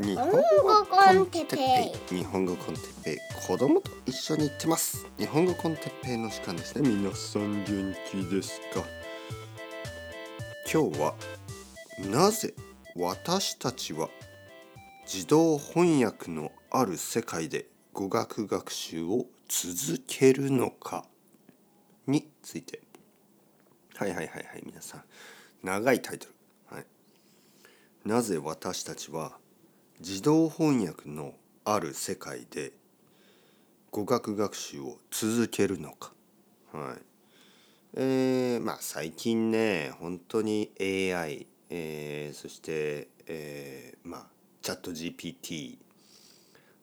日本語コンテッペイ。日本語コンテッペイ。子供と一緒に行ってます。日本語コンテッペイの時間ですね。皆さん元気ですか？今日はなぜ私たちは自動翻訳のある世界で語学学習を続けるのか？について。はいはいはいはい皆さん。長いタイトル。はい。なぜ私たちは自動翻訳のある世界で語学学習を続けるのか。はいえー、まあ最近ね本当に AI、えー、そして、えー、まあチャット GPT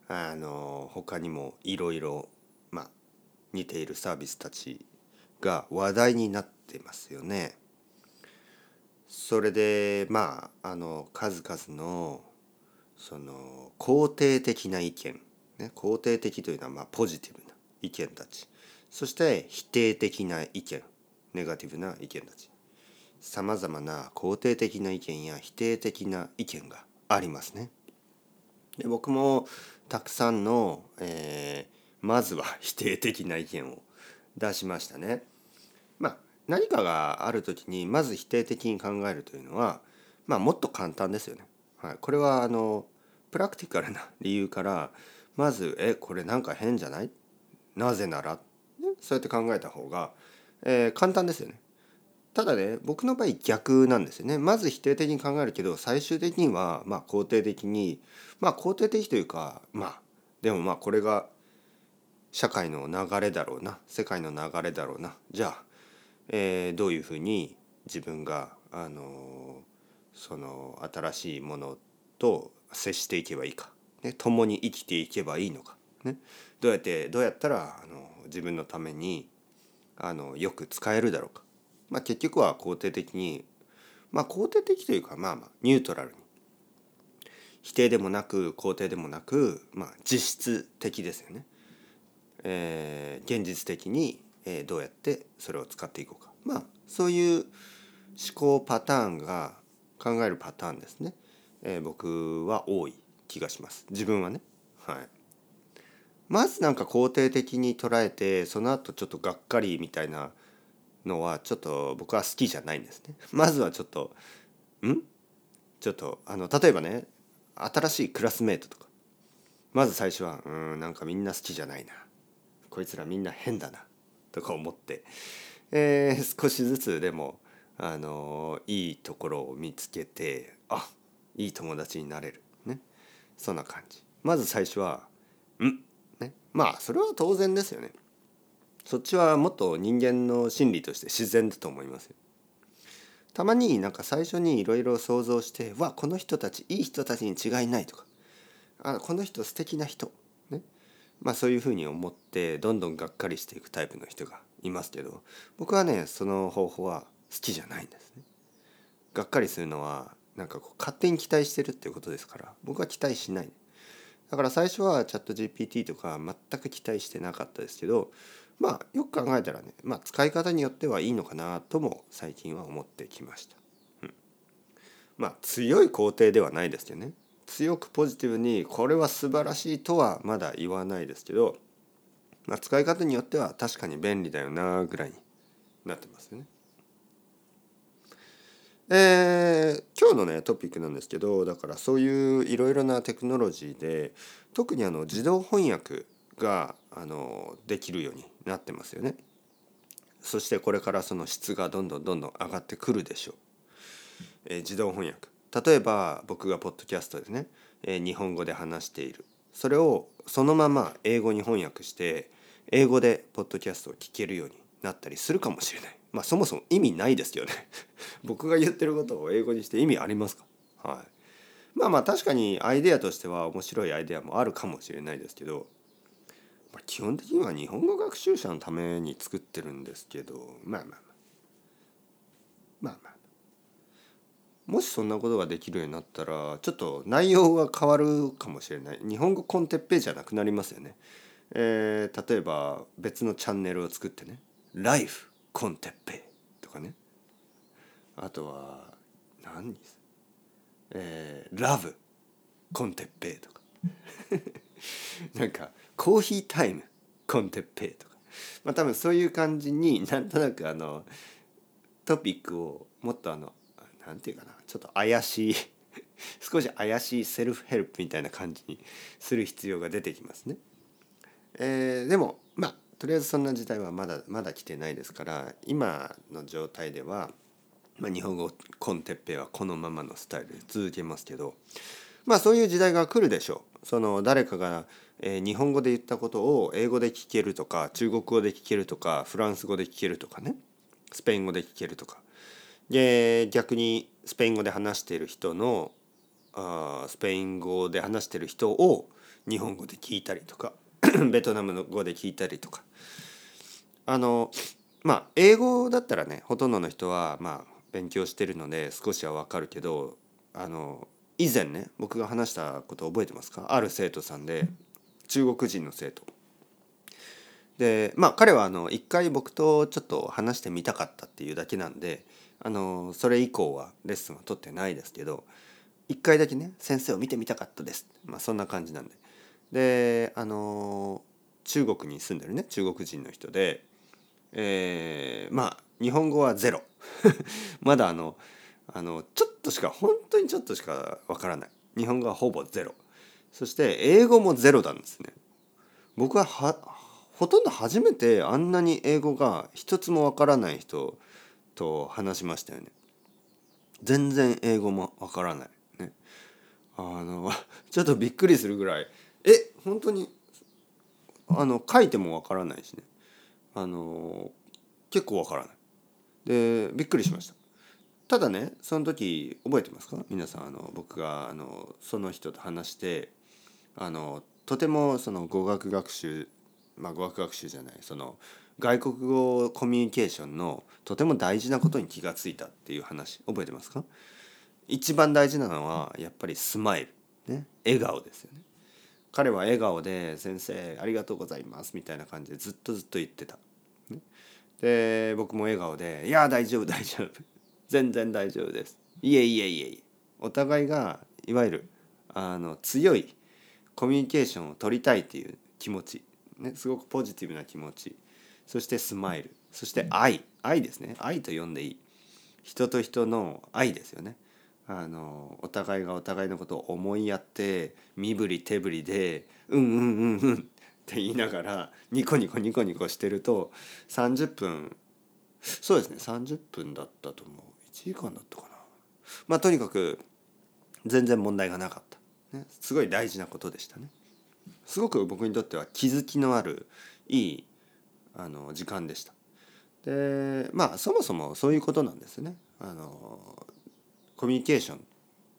あの他にもいろいろまあ似ているサービスたちが話題になってますよね。それでまああの数々のその肯定的な意見、ね、肯定的というのはまポジティブな意見たちそして否定的な意見ネガティブな意見たちさまざまな肯定的な意見や否定的な意見がありますね。で僕もたくさんの、えー、まずは 否定的な意見を出しましたね。まあ何かがある時にまず否定的に考えるというのはまあもっと簡単ですよね。はい、これはあのプラクティカルな理由からまず「えこれなんか変じゃない?」なぜなら、そうやって考えた方が、えー、簡単ですよね。ただね僕の場合逆なんですよね。まず否定的に考えるけど最終的にはまあ肯定的にまあ肯定的というかまあでもまあこれが社会の流れだろうな世界の流れだろうなじゃあ、えー、どういうふうに自分があのその新しいものと接していけばいいか、ね、共に生きていけばいいのか、ね、どうやってどうやったらあの自分のためにあのよく使えるだろうか、まあ、結局は肯定的にまあ肯定的というかまあまあニュートラルに。否定でもなく肯定でもなく、まあ、実質的ですよね。えー、現実的に、えー、どうやってそれを使っていこうか。まあそういう思考パターンが考えるパターンですね、えー、僕は多い気がします。自分はね。はい。まずなんか肯定的に捉えてその後ちょっとがっかりみたいなのはちょっと僕は好きじゃないんですね。まずはちょっとん？ちょっとあの例えばね新しいクラスメートとか。まず最初はうんなんかみんな好きじゃないな。こいつらみんな変だな。とか思って、えー、少しずつでもあのいいところを見つけてあいい友達になれる。ね。そんな感じ。まず最初は「ん」ね。まあそれは当然ですよね。そっちはもっと人間の心理として自然だと思いますよ。たまになんか最初にいろいろ想像して「わこの人たちいい人たちに違いない」とか「あこの人素敵な人」ね。まあそういうふうに思ってどんどんがっかりしていくタイプの人がいますけど僕はねその方法はきじゃないんですね。がっかりするのはなんかこう勝手に期待してるっていうことですから僕は期待しない。だから最初はチャット GPT とか全く期待してなかったですけどまあよく考えたらね、まあ、使い方によってはいいのかなとも最近は思ってきました。うん、まあ強い肯定ではないですけどね強くポジティブにこれは素晴らしいとはまだ言わないですけど、まあ、使い方によっては確かに便利だよなぐらいになってますよね。えー、今日のねトピックなんですけどだからそういういろいろなテクノロジーで特にあの自動翻訳があのできるようになってますよね。そしてこれからその質がどんどんどんどん上がってくるでしょう。えー、自動翻訳例えば僕がポッドキャストでね、えー、日本語で話しているそれをそのまま英語に翻訳して英語でポッドキャストを聞けるようになったりするかもしれない。まあそもそも意味ないですよね。僕が言ってることを英語にして意味ありますか？はい。まあまあ確かにアイデアとしては面白いアイデアもあるかもしれないですけど、まあ、基本的には日本語学習者のために作ってるんですけどまあまあまあまあまあもしそんなことができるようになったらちょっと内容が変わるかもしれない。日本語コンテッペイじゃなくなりますよね。えー、例えば別のチャンネルを作ってね「ライフコンテッペとかね。あとは何えー、ラブ。コンテッペとか。なんかコーヒータイム。コンテッペとか。まあ多分そういう感じになんとなくあのトピックをもっとあのなんていうかな。ちょっと怪しい。少し怪しいセルフヘルプみたいな感じにする必要が出てきますね。えー、でもとりあえずそんな時代はまだまだ来てないですから今の状態では、まあ、日本語コンテッペイはこのままのスタイルで続けますけどまあそういう時代が来るでしょう。その誰かが、えー、日本語で言ったことを英語で聞けるとか中国語で聞けるとかフランス語で聞けるとかね。スペイン語で聞けるとか。で逆にスペイン語で話している人のあスペイン語で話してる人を日本語で聞いたりとか。ベトナムの語で聞いたりとか。あのまあ英語だったらねほとんどの人はまあ勉強してるので少しはわかるけどあの以前ね僕が話したこと覚えてますか？ある生徒さんで中国人の生徒。でまあ彼はあの一回僕とちょっと話してみたかったっていうだけなんであのそれ以降はレッスンは取ってないですけど一回だけね先生を見てみたかったです。まあそんな感じなんで。であの中国に住んでるね中国人の人でえー、まあ日本語はゼロ。まだあのあのちょっとしか本当にちょっとしかわからない。日本語はほぼゼロ。そして英語もゼロなんですね。僕ははほとんど初めてあんなに英語が一つもわからない人と話しましたよね。全然英語もわからない。ね。あの ちょっとびっくりするぐらいえ本当にあの書いてもわからないしね。あの結構わからない。でびっくりしました。ただねその時覚えてますか？皆さんあの僕があのその人と話してあのとてもその語学学習まあ語学学習じゃないその外国語コミュニケーションのとても大事なことに気がついたっていう話覚えてますか？一番大事なのはやっぱりスマイル、ね、笑顔ですよね。彼は笑顔で「先生ありがとうございます」みたいな感じでずっとずっと言ってた。で僕も笑顔で「いや大丈夫大丈夫。全然大丈夫です」「いえいえいえいえ」お互いがいわゆるあの強いコミュニケーションを取りたいっていう気持ち、ね、すごくポジティブな気持ち。そしてスマイル。そして愛。愛ですね。愛と呼んでいい。人と人の愛ですよね。あのお互いがお互いのことを思いやって身振り手振りで「うんうんうんうん」って言いながらニコニコニコニコしてると30分そうですね30分だったと思う。1時間だったかな。まあとにかく全然問題がなかった、ね、すごい大事なことでしたね。すごく僕にとっては気づきのあるいいあの時間でした。でまあそもそもそういうことなんですね。あのコミュニケーションっ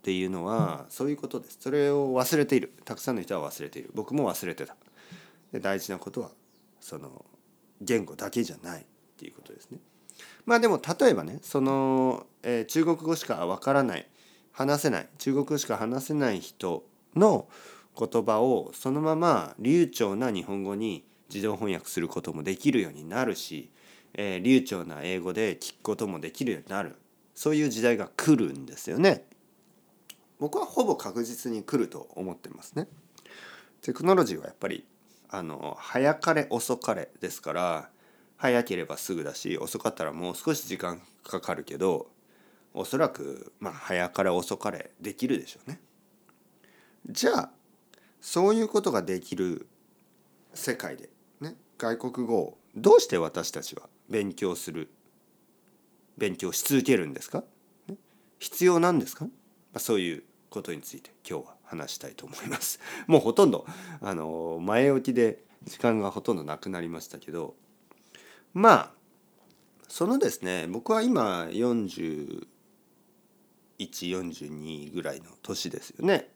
ていうのはそういうことです。それを忘れている。たくさんの人は忘れている。僕も忘れてた。で大事なことはその言語だけじゃない。っていうことですね。まあでも例えばねその、えー、中国語しかわからない。話せない。中国語しか話せない人の言葉をそのまま流暢な日本語に自動翻訳することもできるようになるし、えー、流暢な英語で聞くこともできるようになるそういう時代が来るんですよね。僕はほぼ確実に来ると思ってますね。テクノロジーはやっぱりあの早かれ遅かれですから早ければすぐだし遅かったらもう少し時間かかるけどおそらくまあ早かれ遅かれできるでしょうね。じゃあそういうことができる世界でね外国語をどうして私たちは勉強する勉強し続けるんですか？必要なんですか？そういうことについて今日は話したいと思います。もうほとんどあの前置きで時間がほとんどなくなりましたけどまあそのですね僕は今4142ぐらいの年ですよね。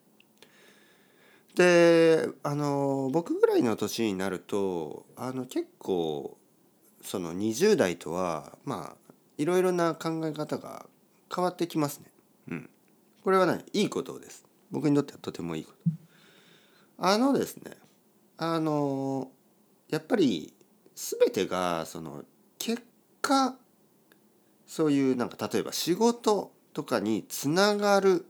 であの僕ぐらいの年になるとあの結構その20代とはまあいろいろな考え方が変わってきますね。うん。これはね、いいことです。僕にとってはとてもいいこと。あのですね、あの、やっぱり全てがその結果、そういうなんか例えば仕事とかにつながる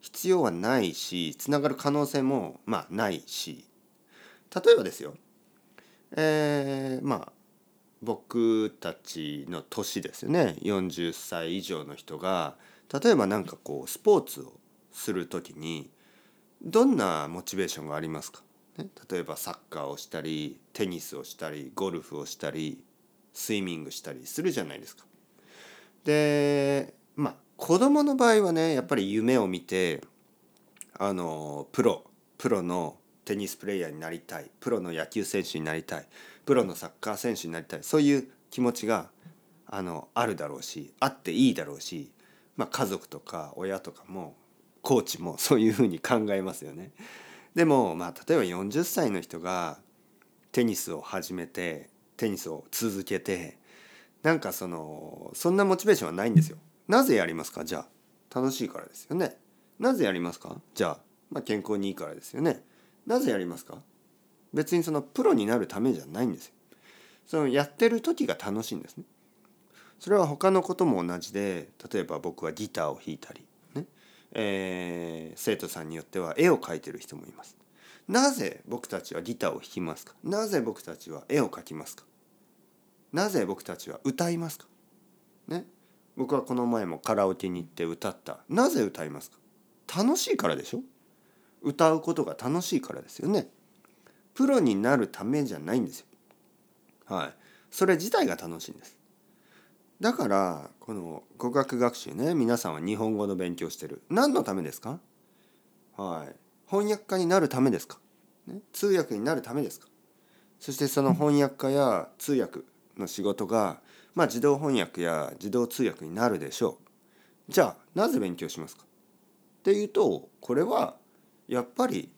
必要はないしつながる可能性もまあないし例えばですよえー、まあ僕たちの年ですよね40歳以上の人が例えば何かこうスポーツをする時にどんなモチベーションがありますか、ね、例えばサッカーをしたりテニスをしたりゴルフをしたりスイミングしたりするじゃないですか。でまあ子供の場合はねやっぱり夢を見てあのプロプロのテニスプレーヤーになりたいプロの野球選手になりたいプロのサッカー選手になりたいそういう気持ちがあのあるだろうしあっていいだろうし、まあ、家族とか親とかもコーチもそういうふうに考えますよね。でも、まあ、例えば40歳の人がテニスを始めてテニスを続けてなんかそのそんなモチベーションはないんですよ。なぜやりますか？じゃあ楽しいからですよね。なぜやりますか？じゃあ、まあ、健康にいいからですよね。なぜやりますか？別にそのプロになるためじゃないんですよ。そのやってる時が楽しいんですね。それは他のことも同じで例えば僕はギターを弾いたりね、えー、生徒さんによっては絵を描いてる人もいます。なぜ僕たちはギターを弾きますか？なぜ僕たちは絵を描きますか？なぜ僕たちは歌いますか？ね。僕はこの前もカラオケに行って歌った。なぜ歌いますか？楽しいからでしょ？歌うことが楽しいからですよね。プロになるためじゃないんですよ。はい。それ自体が楽しいんです。だからこの語学学習ね皆さんは日本語の勉強してる。何のためですか？はい。翻訳家になるためですか、ね、通訳になるためですか？そしてその翻訳家や通訳の仕事が、まあ、自動翻訳や自動通訳になるでしょう。じゃあなぜ勉強しますか？っていうとこれはやっぱり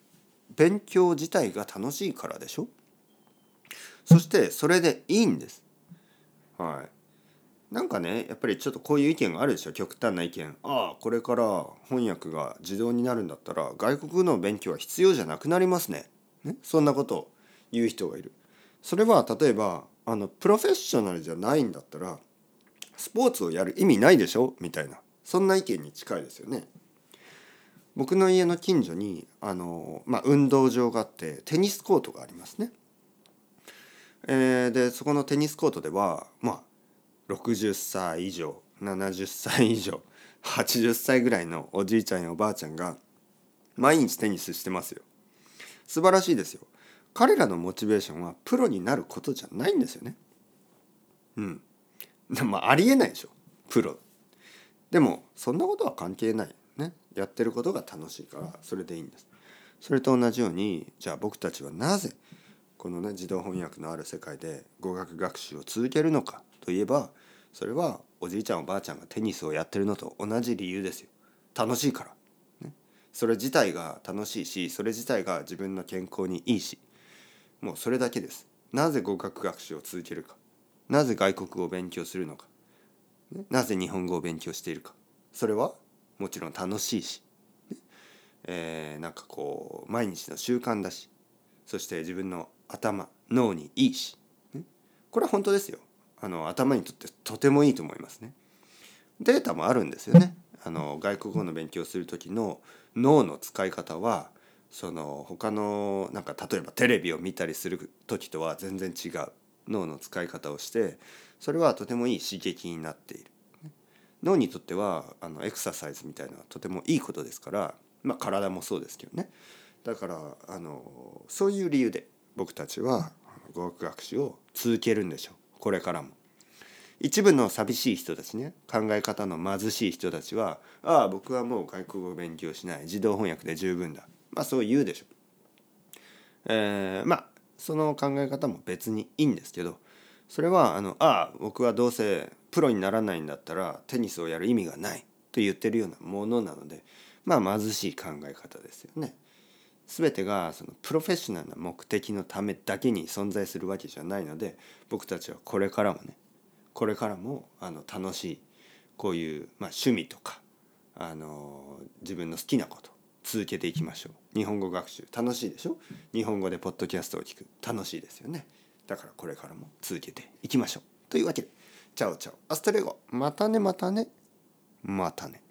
勉強自体が楽しいからでしょ？そしてそれでいいんです。はい。なんかねやっぱりちょっとこういう意見があるでしょ？極端な意見。ああこれから翻訳が自動になるんだったら外国語の勉強は必要じゃなくなりますね。ね？そんなことを言う人がいる。それは例えばあのプロフェッショナルじゃないんだったらスポーツをやる意味ないでしょ？みたいなそんな意見に近いですよね。僕の家の近所にあの、まあ、運動場があってテニスコートがありますね。えー、でそこのテニスコートではまあ60歳以上70歳以上80歳ぐらいのおじいちゃんやおばあちゃんが毎日テニスしてますよ。素晴らしいですよ。彼らのモチベーションはプロになることじゃないんですよね。うん。まあありえないでしょプロ。でもそんなことは関係ない。ね。やってることが楽しいからそれでいいんです。それと同じようにじゃあ僕たちはなぜこのね自動翻訳のある世界で語学学習を続けるのかといえばそれはおじいちゃんおばあちゃんがテニスをやってるのと同じ理由ですよ。楽しいから。ね、それ自体が楽しいしそれ自体が自分の健康にいいしもうそれだけです。なぜ語学学習を続けるかなぜ外国語を勉強するのか、ね、なぜ日本語を勉強しているかそれはもちろん楽しいし、ねえー、なんかこう毎日の習慣だしそして自分の頭脳にいいし、ね、これは本当ですよあの頭にとってとてもいいと思いますね。データもあるんですよね。あの外国語の勉強する時の脳の使い方はその他のなんか例えばテレビを見たりする時とは全然違う脳の使い方をしてそれはとてもいい刺激になっている。脳にとってはあのエクササイズみたいなとてもいいことですから、まあ、体もそうですけどねだからあのそういう理由で僕たちは語学学習を続けるんでしょうこれからも。一部の寂しい人たちね考え方の貧しい人たちは「ああ僕はもう外国語を勉強しない自動翻訳で十分だ」まあそう言うでしょう。えー、まあその考え方も別にいいんですけどそれはあの「ああ僕はどうせプロにならないんだったらテニスをやる意味がないと言ってるようなものなのでまあ貧しい考え方ですよね。全てがそのプロフェッショナルな目的のためだけに存在するわけじゃないので僕たちはこれからもねこれからもあの楽しいこういう、まあ、趣味とかあの自分の好きなこと続けていきましょう。日本語学習楽しいでしょ？日本語でポッドキャストを聞く楽しいですよね。だからこれからも続けていきましょう。というわけで Ciao ciao。 Hasta luego。またねまたね。またね。